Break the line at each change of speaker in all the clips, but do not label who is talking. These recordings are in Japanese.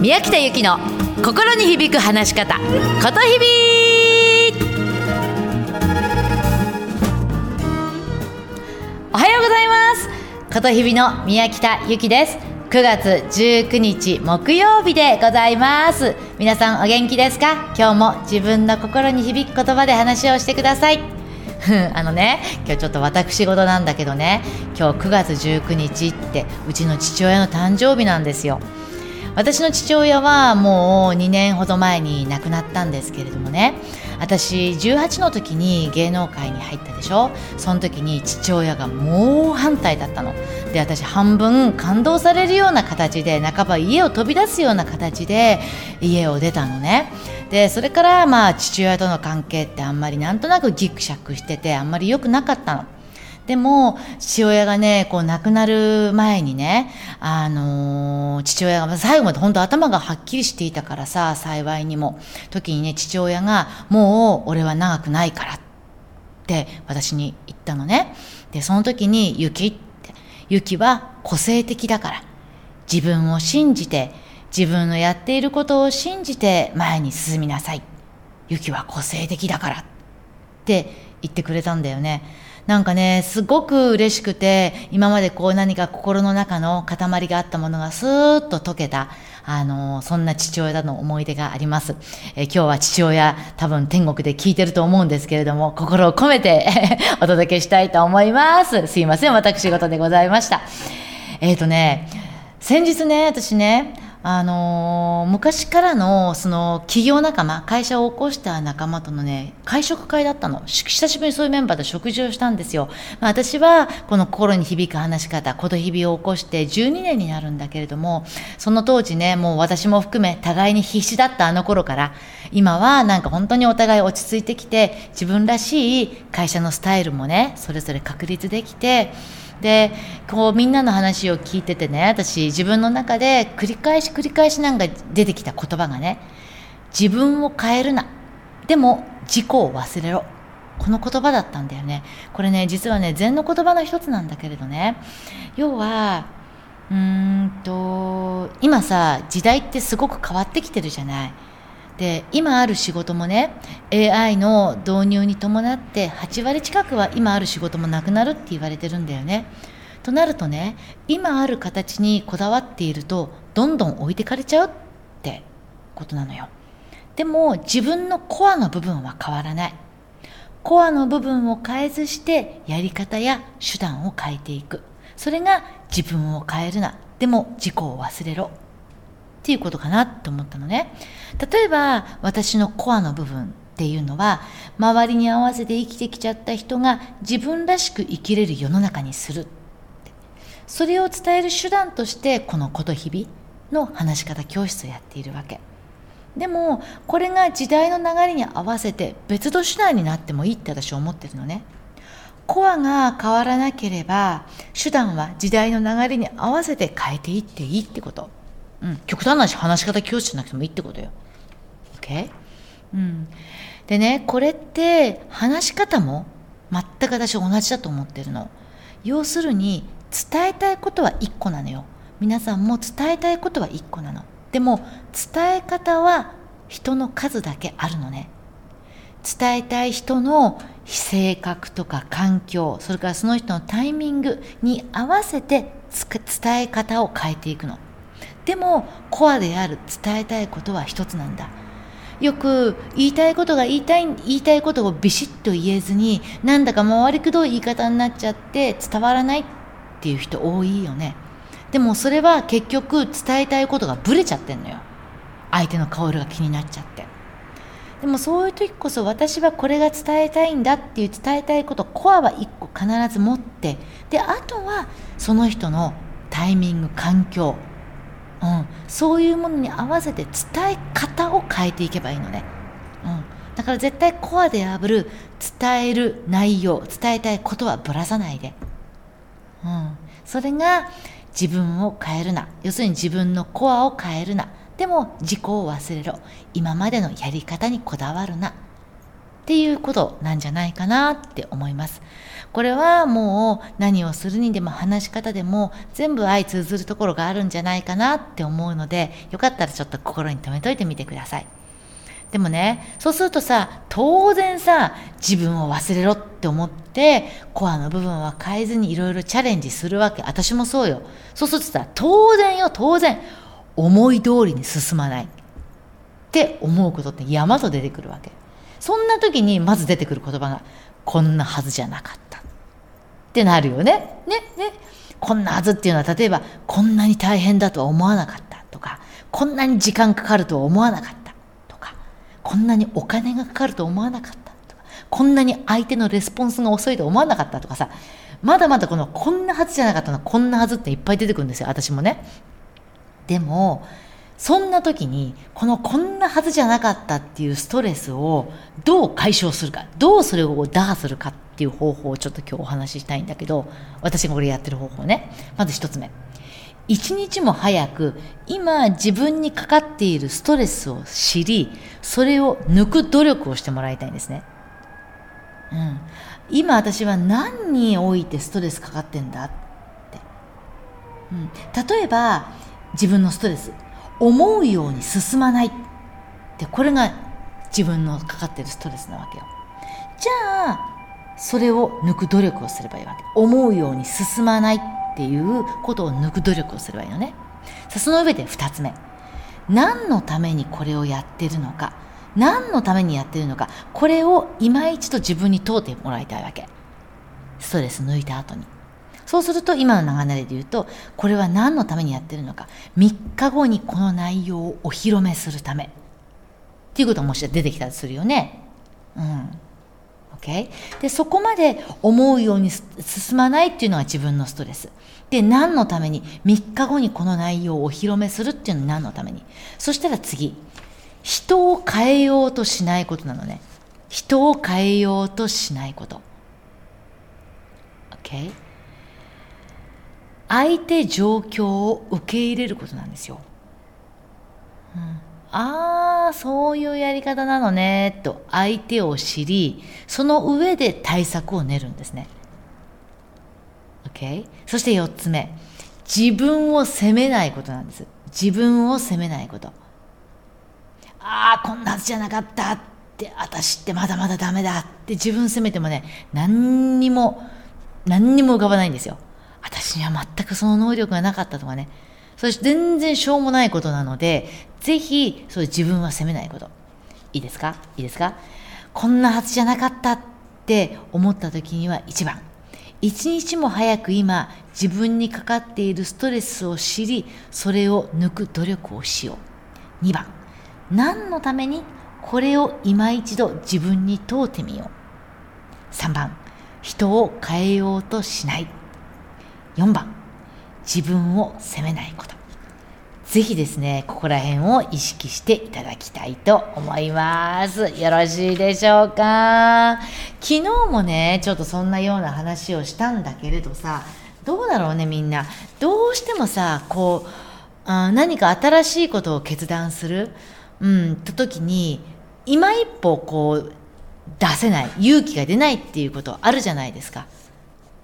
宮北由紀の心に響く話し方ことひびおはようございます。ことひびの宮北由紀です。9月19日木曜日でございます。皆さんお元気ですか？今日も自分の心に響く言葉で話をしてください。あのね今日ちょっと私事なんだけどね。今日9月19日ってうちの父親の誕生日なんですよ。私の父親はもう2年ほど前に亡くなったんですけれどもね。私18の時に芸能界に入ったでしょ。その時に父親が猛反対だったの。で私半分感動されるような形で半ば家を飛び出すような形で家を出たのね。でそれからまあ父親との関係ってあんまりなんとなくギクシャクしててあんまり良くなかったの。でも、父親がね、こう亡くなる前にね、あのー、父親が最後まで本当頭がはっきりしていたからさ、幸いにも。時にね、父親が、もう俺は長くないからって私に言ったのね。で、その時に、ゆきって、ゆきは個性的だから、自分を信じて、自分のやっていることを信じて前に進みなさい。ゆきは個性的だからって言ってくれたんだよね。なんかね、すごく嬉しくて、今までこう何か心の中の塊があったものがスーッと溶けた、あの、そんな父親だの思い出があります。え今日は父親、多分天国で聞いてると思うんですけれども、心を込めて お届けしたいと思います。すいません、私事でございました。えっ、ー、とね、先日ね、私ね、あのー、昔からのその企業仲間会社を起こした仲間とのね会食会だったの。久しぶりにそういうメンバーで食事をしたんですよ、まあ、私はこの心に響く話し方ことひびを起こして12年になるんだけれどもその当時ねもう私も含め互いに必死だったあの頃から今はなんか本当にお互い落ち着いてきて自分らしい会社のスタイルもねそれぞれ確立できてでこうみんなの話を聞いててね私自分の中で繰り返し繰り返しなんか出てきた言葉がね自分を変えるな。でも自己を忘れろ。この言葉だったんだよね。これね実はね禅の言葉の一つなんだけれどね。要はうーんと今さ時代ってすごく変わってきてるじゃない。で今ある仕事もね AI の導入に伴って8割近くは今ある仕事もなくなるって言われてるんだよね。となるとね今ある形にこだわっているとどんどん置いてかれちゃうってことなのよ。でも自分のコアの部分は変わらない。コアの部分を変えずしてやり方や手段を変えていく。それが自分を変えるな。でも自己を忘れろ。っていうことかなと思ったのね。例えば私のコアの部分っていうのは周りに合わせて生きてきちゃった人が自分らしく生きれる世の中にする。それを伝える手段としてこのこと日々の話し方教室をやっているわけ。でもこれが時代の流れに合わせて別の手段になってもいいって私は思ってるのね。コアが変わらなければ手段は時代の流れに合わせて変えていっていいってこと。うん、極端な話話し方教室じゃなくてもいいってことよ。OK? うん、でねこれって話し方も全く私同じだと思ってるの。要するに伝えたいことは1個なのよ。皆さんも伝えたいことは1個なの。でも伝え方は人の数だけあるのね。伝えたい人の性格とか環境それからその人のタイミングに合わせて伝え方を変えていくの。でもコアである伝えたいことは一つなんだ。よく言いたいことが言いたい言いたいことをビシッと言えずになんだか回りくどい言い方になっちゃって伝わらないっていう人多いよね。でもそれは結局伝えたいことがブレちゃってんのよ。相手の顔色が気になっちゃって。でもそういう時こそ私はこれが伝えたいんだっていう伝えたいことコアは1個必ず持って。であとはその人のタイミング環境。うん、そういうものに合わせて伝え方を変えていけばいいのね、うん、だから絶対コアであぶる伝える内容伝えたいことはぶらさないで、うん、それが自分を変えるな。要するに自分のコアを変えるな。でも自己を忘れろ。今までのやり方にこだわるな。っていうことなんじゃないかなって思います。これはもう何をするにでも話し方でも全部相通ずるところがあるんじゃないかなって思うのでよかったらちょっと心に留めといてみてください。でもね、そうするとさ、当然さ、自分を忘れろって思って、コアの部分は変えずにいろいろチャレンジするわけ。私もそうよ。そうするとさ、当然よ、当然、思い通りに進まない。って思うことって山と出てくるわけ。そんな時にまず出てくる言葉が、こんなはずじゃなかった。ってなるよね。ね、ね。こんなはずっていうのは、例えば、こんなに大変だとは思わなかったとか、こんなに時間かかるとは思わなかったとか、こんなにお金がかかると思わなかったとか、こんなに相手のレスポンスが遅いと思わなかったとかさ、まだまだこのこんなはずじゃなかったの、こんなはずっていっぱい出てくるんですよ、私もね。でも、そんな時に、このこんなはずじゃなかったっていうストレスをどう解消するか、どうそれを打破するかっていう方法をちょっと今日お話ししたいんだけど、私がこれやってる方法ね。まず一つ目。一日も早く今自分にかかっているストレスを知り、それを抜く努力をしてもらいたいんですね。うん。今私は何においてストレスかかってんだって。うん。例えば、自分のストレス。思うように進まない。ってこれが自分のかかってるストレスなわけよ。じゃあそれを抜く努力をすればいいわけ。思うように進まないっていうことを抜く努力をすればいいのね。さあその上で2つ目。何のためにこれをやってるのか。何のためにやってるのか。これを今一度自分に問うてもらいたいわけ。ストレス抜いた後に。そうすると今の流れで言うと、これは何のためにやってるのか。3日後にこの内容をお披露目するため。っていうことがもし出てきたりするよね。うん。OK? で、そこまで思うように進まないっていうのが自分のストレス。で、何のために ?3 日後にこの内容をお披露目するっていうのは何のために？そしたら次。人を変えようとしないことなのね。人を変えようとしないこと。OK? 相手状況を受け入れることなんですよ。うん、ああ、そういうやり方なのね、と相手を知り、その上で対策を練るんですね。OK? そして4つ目。自分を責めないことなんです。自分を責めないこと。ああ、こんなはずじゃなかったって、私ってまだまだダメだって自分責めてもね、何にも、何にも浮かばないんですよ。私には全くその能力がなかったとかね。そして全然しょうもないことなので、ぜひ、そう自分は責めないこと。いいですか？いいですか？こんなはずじゃなかったって思った時には一番。一日も早く今、自分にかかっているストレスを知り、それを抜く努力をしよう。2番。何のためにこれを今一度自分に問うてみよう。3番。人を変えようとしない。4番自分を責めないことぜひですね、ここら辺を意識していただきたいと思います。よろしいでしょうか？昨日もね、ちょっとそんなような話をしたんだけれどさ、どうだろうね、みんな。どうしてもさ、こう、何か新しいことを決断する、うん、と時に、今一歩こう、出せない、勇気が出ないっていうことあるじゃないですか。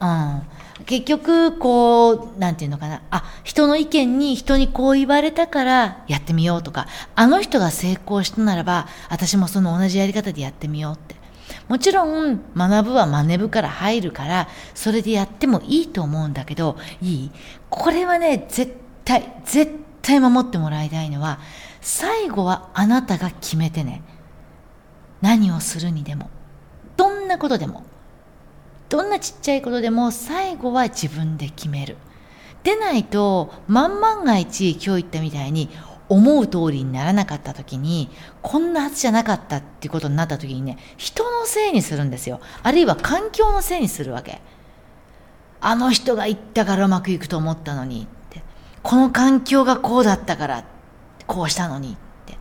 うん。結局、こう、なんていうのかな。あ、人の意見に人にこう言われたからやってみようとか、あの人が成功したならば、私もその同じやり方でやってみようって。もちろん、学ぶは真似ぶから入るから、それでやってもいいと思うんだけど、いい？これはね、絶対、絶対守ってもらいたいのは、最後はあなたが決めてね。何をするにでも。どんなことでも。どんなちっちゃいことでも最後は自分で決める。でないと、万万が一今日言ったみたいに思う通りにならなかった時に、こんなはずじゃなかったっていうことになった時にね、人のせいにするんですよ。あるいは環境のせいにするわけ。あの人が言ったからうまくいくと思ったのにって。この環境がこうだったからこうしたのにって。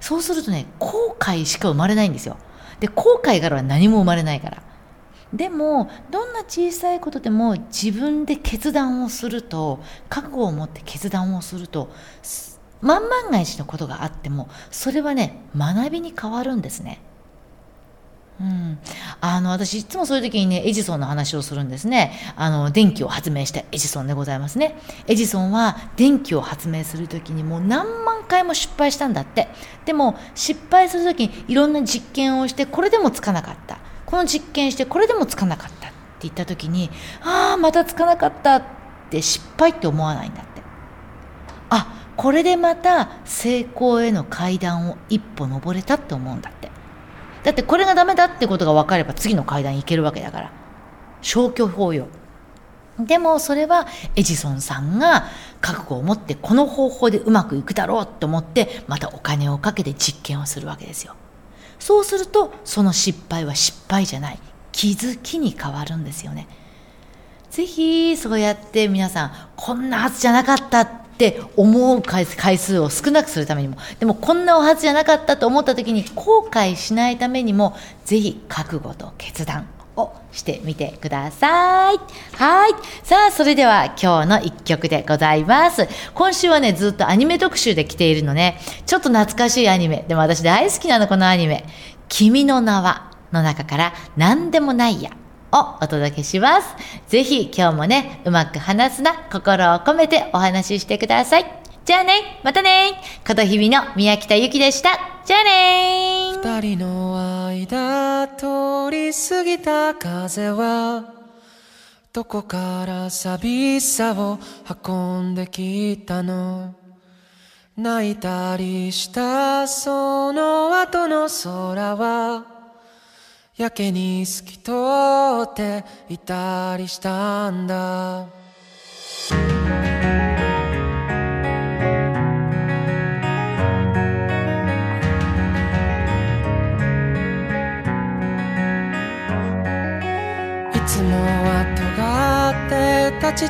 そうするとね、後悔しか生まれないんですよ。で、後悔からは何も生まれないから。でもどんな小さいことでも自分で決断をすると覚悟を持って決断をすると万万が一のことがあってもそれはね学びに変わるんですね。うん、あの私いつもそういう時にねエジソンの話をするんですね。あの電気を発明したエジソンでございますね。エジソンは電気を発明する時にもう何万回も失敗したんだって。でも失敗する時にいろんな実験をしてこれでもつかなかった。この実験してこれでもつかなかったって言った時にああまたつかなかったって失敗って思わないんだって。あこれでまた成功への階段を一歩登れたって思うんだって。だってこれがダメだってことが分かれば次の階段行けるわけだから。消去法よ。でもそれはエジソンさんが覚悟を持ってこの方法でうまくいくだろうと思ってまたお金をかけて実験をするわけですよ。そうするとその失敗は失敗じゃない。気づきに変わるんですよね。ぜひそうやって皆さんこんなはずじゃなかったって思う回数を少なくするためにも。でもこんなはずじゃなかったと思った時に後悔しないためにもぜひ覚悟と決断。をしてみてください。はい。さあ、それでは今日の一曲でございます。今週はね、ずっとアニメ特集で来ているのね、ちょっと懐かしいアニメ。でも私大好きなの、このアニメ。君の名はの中から何でもないや。をお届けします。ぜひ今日もね、うまく話すな、心を込めてお話ししてください。じゃあね、またね。こと日々の宮北ゆきでした。じゃあね
二人の間通り過ぎた風はどこから寂しさを運んできたの？泣いたりしたその後の空はやけに透き通っていたりしたんだ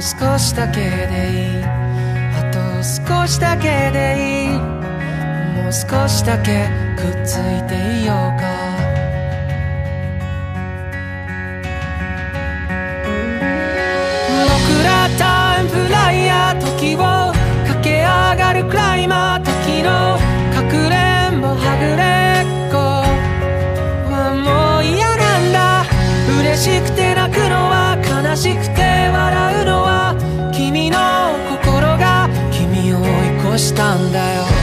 少しだけでいい。あと少しだけでいいもう少しだけくっついていようか。僕らタイムフライヤー時を駆け上がるクライマー時の悲しくて笑うのは君の心が君を追い越したんだよ。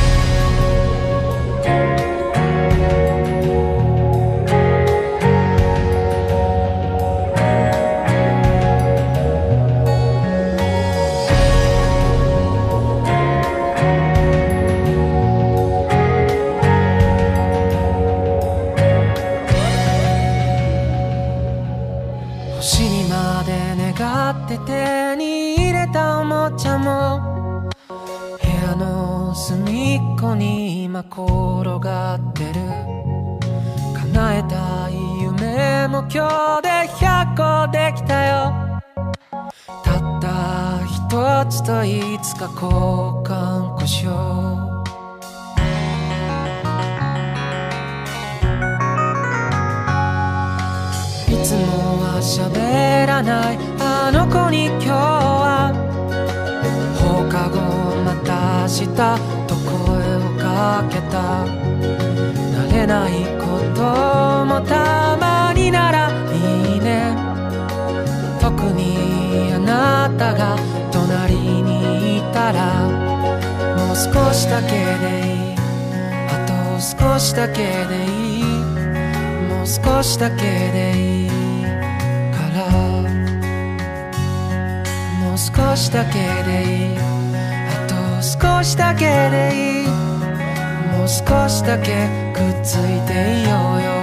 叶えたい夢も今日で100個できたよ。たった一つといつか交換故障。いつもは喋らないあの子に今日は。放課後また明日と声をかけた。慣れないこともたまにならいいね。特にあなたが隣にいたらもう少しだけでいい。あと少しだけでいい。もう少しだけでいいから。もう少しだけでいい。あと少しだけでいい少しだけくっついていようよ。